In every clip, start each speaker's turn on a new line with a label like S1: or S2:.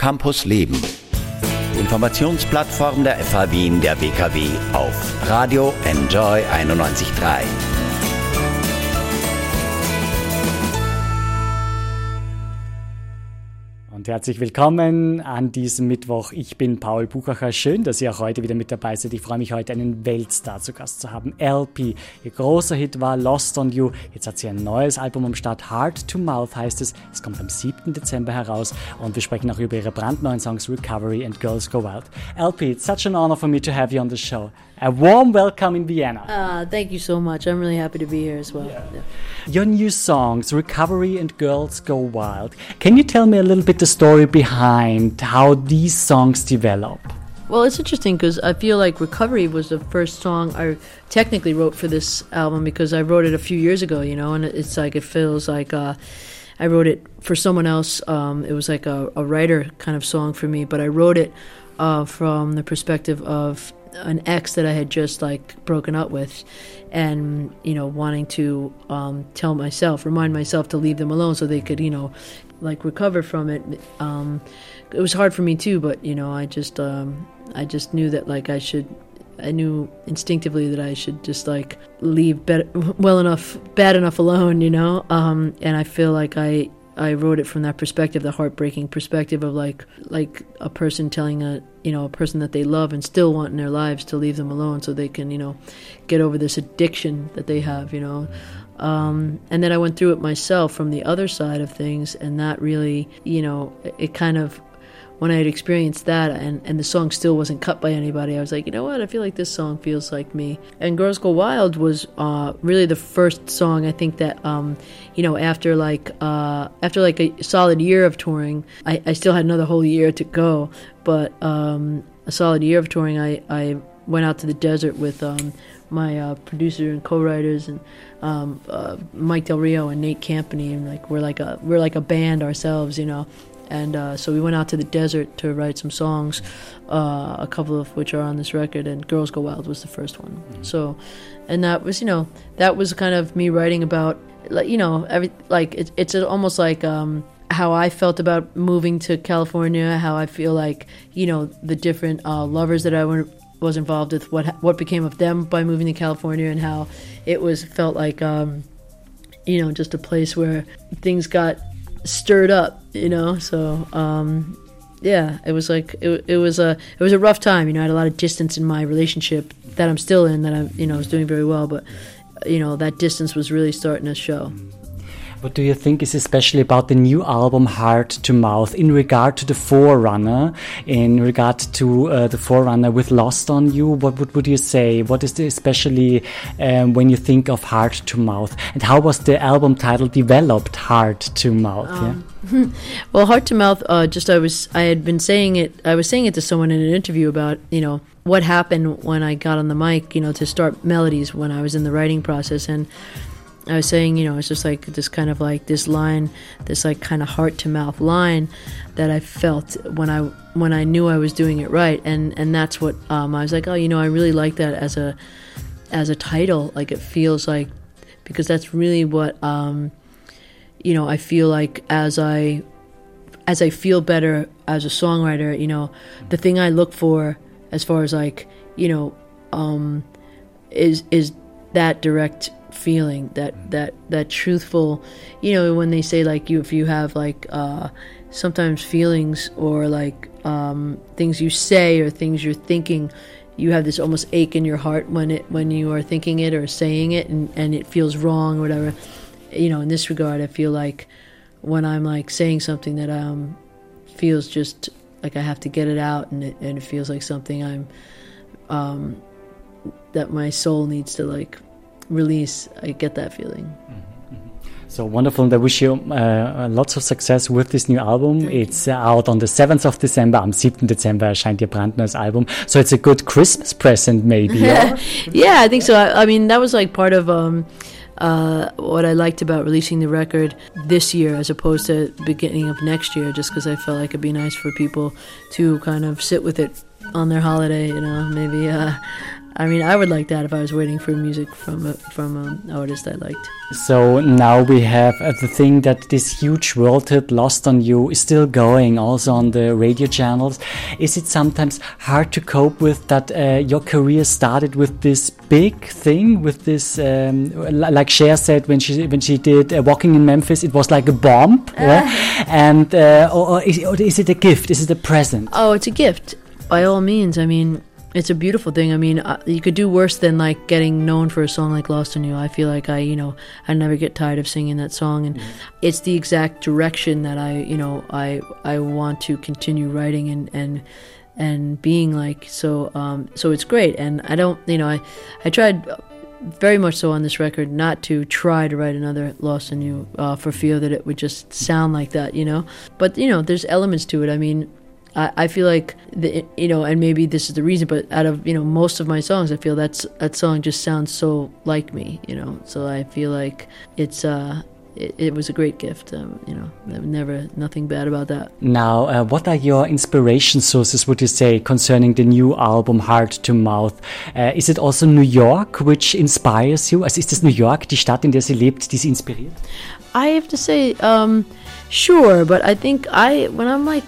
S1: Campus Leben. Informationsplattform der FH Wien der WKW auf Radio Enjoy 91.3.
S2: Und herzlich willkommen an diesem Mittwoch. Ich bin Paul Buchacher. Schön, dass ihr auch heute wieder mit dabei seid. Ich freue mich heute, einen Weltstar zu Gast zu haben. LP. Ihr großer Hit war Lost on You. Jetzt hat sie ein neues Album am Start. Heart to Mouth heißt es. Es kommt am 7. Dezember heraus. Und wir sprechen auch über ihre brandneuen Songs Recovery and Girls Go Wild. LP, it's such an honor for me to have you on the show. A warm welcome in Vienna.
S3: Uh, thank you so much. I'm really happy to be here as well. Yeah. Yeah.
S2: Your new songs, Recovery and Girls Go Wild. Can you tell me a little bit the story behind how these songs develop?
S3: Well, it's interesting because I feel like Recovery was the first song I technically wrote for this album because I wrote it a few years ago, you know, and it's like it feels like uh, I wrote it for someone else. Um, it was like a, a, writer kind of song for me, but I wrote it uh, from the perspective of an ex that I had just like broken up with, and you know wanting to um, tell myself, remind myself to leave them alone so they could you know like recover from it. Um, it was hard for me too, but you know I just um, I just knew that like I should. I knew instinctively that I should just like leave better, well enough, bad enough alone, you know. Um, and I feel like I I wrote it from that perspective, the heartbreaking perspective of like like a person telling a you know a person that they love and still want in their lives to leave them alone so they can you know get over this addiction that they have, you know. Um, and then I went through it myself from the other side of things, and that really you know it kind of when I had experienced that and, and the song still wasn't cut by anybody, I was like, you know what? I feel like this song feels like me. And Girls Go Wild was uh, really the first song I think that, um, you know, after like uh, after like a solid year of touring, I, I still had another whole year to go, but um, a solid year of touring, I, I went out to the desert with um, my uh, producer and co-writers and um, uh, Mike Del Rio and Nate Campany, and like we're like a we're like a band ourselves, you know and uh, so we went out to the desert to write some songs, uh, a couple of which are on this record, and "Girls Go Wild" was the first one. Mm-hmm. So, and that was you know that was kind of me writing about like you know every like it, it's almost like um, how I felt about moving to California, how I feel like you know the different uh, lovers that I was involved with, what what became of them by moving to California, and how it was felt like um, you know just a place where things got stirred up, you know. So um, yeah, it was like it, it was a it was a rough time. You know, I had a lot of distance in my relationship that I'm still in. That I'm you know I was doing very well, but you know that distance was really starting to show.
S2: What do you think is especially about the new album Heart to Mouth in regard to the Forerunner, in regard to uh, the Forerunner with Lost on You? What would, would you say? What is the especially um, when you think of Heart to Mouth? And how was the album title developed, Heart to Mouth? Um,
S3: yeah? well, Heart to Mouth, uh, just I was, I had been saying it, I was saying it to someone in an interview about, you know, what happened when I got on the mic, you know, to start melodies when I was in the writing process. And I was saying, you know, it's just like this kind of like this line, this like kind of heart to mouth line that I felt when I when I knew I was doing it right, and and that's what um, I was like, oh, you know, I really like that as a as a title. Like it feels like because that's really what um, you know. I feel like as I as I feel better as a songwriter, you know, the thing I look for as far as like you know um, is is that direct feeling that that that truthful you know when they say like you if you have like uh sometimes feelings or like um things you say or things you're thinking you have this almost ache in your heart when it when you are thinking it or saying it and, and it feels wrong or whatever. You know in this regard i feel like when i'm like saying something that um feels just like i have to get it out and it, and it feels like something i'm um that my soul needs to like release, I get that feeling. Mm-hmm,
S2: mm-hmm. So wonderful, and I wish you uh, lots of success with this new album. Thank it's uh, out on the 7th of December. Am 7. Dezember erscheint ihr brandneues Album. So it's a good Christmas present, maybe.
S3: yeah, yeah I think so. I, I, mean, that was like part of um, uh, what I liked about releasing the record this year as opposed to beginning of next year, just because I felt like it'd be nice for people to kind of sit with it on their holiday, you know, maybe uh, I mean, I would like that if I was waiting for music from a, from an artist I liked.
S2: So now we have uh, the thing that this huge world hit "Lost on You" is still going, also on the radio channels. Is it sometimes hard to cope with that? Uh, your career started with this big thing, with this, um, like Cher said when she when she did uh, "Walking in Memphis," it was like a bomb. yeah? And uh, or, or, is, or is it a gift? Is it a present?
S3: Oh, it's a gift by all means. I mean, it's a beautiful thing. I mean, uh, you could do worse than like getting known for a song like "Lost on You." I feel like I, you know, I never get tired of singing that song, and mm-hmm. it's the exact direction that I, you know, I I want to continue writing and and and being like so. Um, so it's great, and I don't, you know, I I tried very much so on this record not to try to write another Lost on You uh, for fear that it would just sound like that, you know. But you know, there's elements to it. I mean, I, I feel like the, you know, and maybe this is the reason, but out of you know most of my songs, I feel that's that song just sounds so like me, you know. So I feel like it's uh, it, it, was a great gift. Um, you know, never nothing bad about that.
S2: Now, uh, what are your inspiration sources? Would you say concerning the new album Heart to Mouth? Uh, is it also New York which inspires you? Also ist es New York, die Stadt, in der sie lebt, die sie inspiriert?
S3: I have to say, um, sure, but I think I when I'm like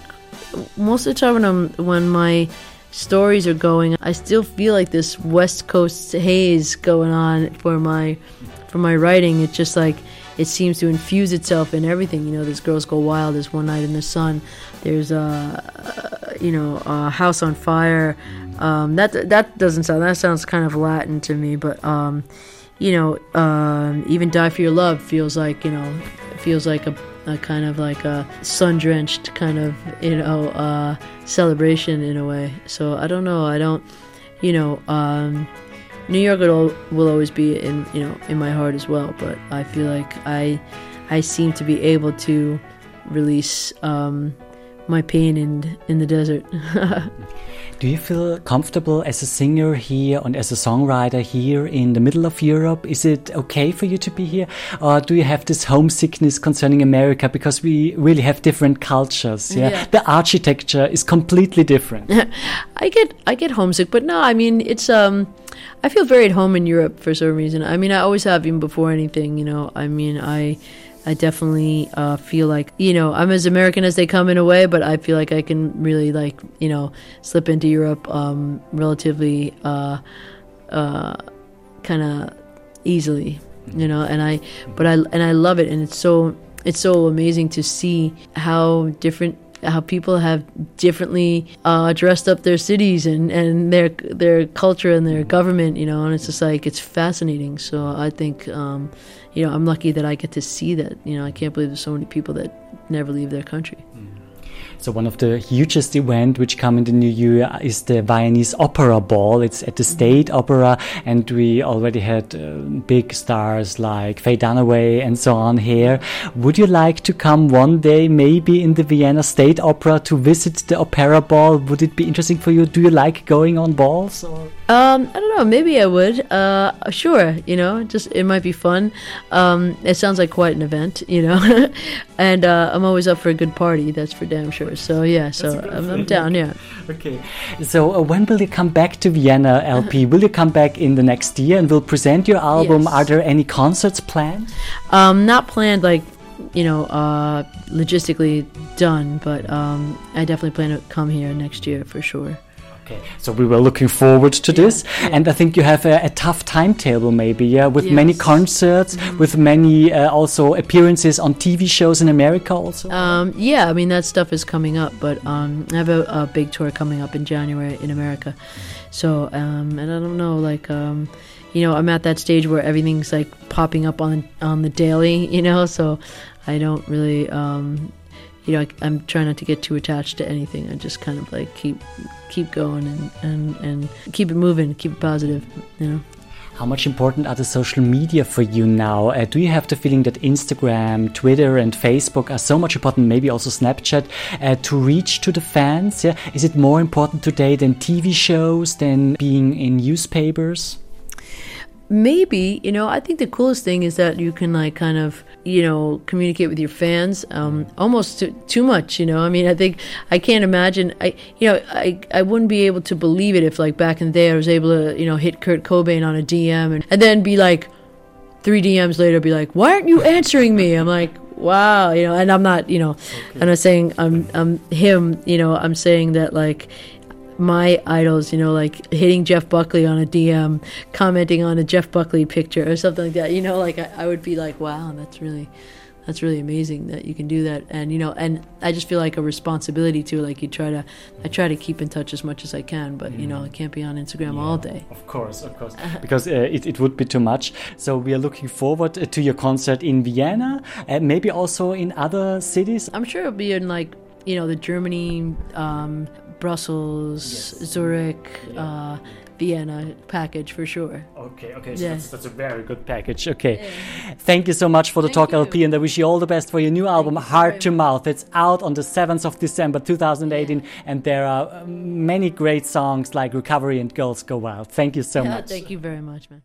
S3: most of the time when I'm when my stories are going, I still feel like this West Coast haze going on for my for my writing. It's just like it seems to infuse itself in everything. You know, there's Girls Go Wild, there's One Night in the Sun, there's uh, uh you know, uh, House on Fire. Um, that that doesn't sound that sounds kind of Latin to me, but um, you know, um, even Die for Your Love feels like you know feels like a a kind of like a sun drenched kind of you know uh, celebration in a way. So I don't know. I don't, you know, um, New York will, will always be in you know in my heart as well. But I feel like I I seem to be able to release um, my pain in in the desert.
S2: Do you feel comfortable as a singer here and as a songwriter here in the middle of Europe? Is it okay for you to be here? Or do you have this homesickness concerning America because we really have different cultures? Yeah. yeah. The architecture is completely different.
S3: I get I get homesick, but no, I mean it's um I feel very at home in Europe for some reason. I mean I always have even before anything, you know. I mean I I definitely uh, feel like you know I'm as American as they come in a way, but I feel like I can really like you know slip into Europe um, relatively uh, uh, kind of easily, you know. And I, but I and I love it, and it's so it's so amazing to see how different how people have differently uh, dressed up their cities and, and their their culture and their government, you know, and it's just like it's fascinating. So I think, um, you know, I'm lucky that I get to see that. You know, I can't believe there's so many people that never leave their country. Mm.
S2: So one of the hugest event which come in the new year is the Viennese Opera Ball. It's at the State Opera, and we already had uh, big stars like Faye Dunaway and so on here. Would you like to come one day, maybe in the Vienna State Opera, to visit the Opera Ball? Would it be interesting for you? Do you like going on balls? Or?
S3: Um, I don't know. Maybe I would. Uh, sure. You know, just it might be fun. Um, it sounds like quite an event. You know, and uh, I'm always up for a good party. That's for damn sure. So yeah, so I'm, I'm, down. Yeah.
S2: Okay. So uh, when will you come back to Vienna, LP? will you come back in the next year and will present your album? Yes. Are there any concerts planned?
S3: Um, not planned. Like you know, uh, logistically done, but um, I definitely plan to come here next year for sure.
S2: Okay, so we were looking forward to this, yeah. and I think you have a, a tough timetable, maybe, yeah, with yes. many concerts, mm-hmm. with many uh, also appearances on TV shows in America, also.
S3: Um, yeah, I mean that stuff is coming up, but um, I have a, a, big tour coming up in January in America, so um, and I don't know, like um, you know, I'm at that stage where everything's like popping up on on the daily, you know, so I don't really um, you know, I, am trying not to get too attached to anything. I just kind of like keep keep going and, and, and keep it moving, keep it positive, you know.
S2: How much important are the social media for you now? Uh, do you have the feeling that Instagram, Twitter, and Facebook are so much important, maybe also Snapchat, uh, to reach to the fans? Yeah, is it more important today than TV shows, than being in newspapers?
S3: Maybe, you know, I think the coolest thing is that you can like kind of you know communicate with your fans um, almost too, too much you know? I mean i think i can't imagine i you know i i wouldn't be able to believe it if like back in the day i was able to you know hit kurt cobain on a dm and, and then be like three dms later be like why aren't you answering me? I'm like wow you know? And i'm not you know okay. i'm not saying i'm i'm him you know? I'm saying that like my idols, you know, like hitting Jeff Buckley on a DM, commenting on a Jeff Buckley picture or something like that. You know, like I, I, would be like, wow, that's really, that's really amazing that you can do that. And you know, and I just feel like a responsibility to like you try to, I try to keep in touch as much as I can, but you know, I can't be on Instagram
S2: yeah,
S3: all day.
S2: Of course, of course, because uh, it, it would be too much. So we are looking forward to your concert in Vienna, and maybe also in other cities.
S3: I'm sure it'll be in like you know the Germany, um, Brussels, yes. Zurich, yeah. uh, Vienna package for sure.
S2: Okay, okay, so yeah. that's, that's, a very good package. Okay, yeah. thank you so much for the thank Talk you. LP, and I wish you all the best for your new album, Heart to Mouth. It's out on the 7th of December 2018, yeah. and there are many great songs like Recovery and Girls Go Wild. Thank you so much.
S3: Thank you very much, man.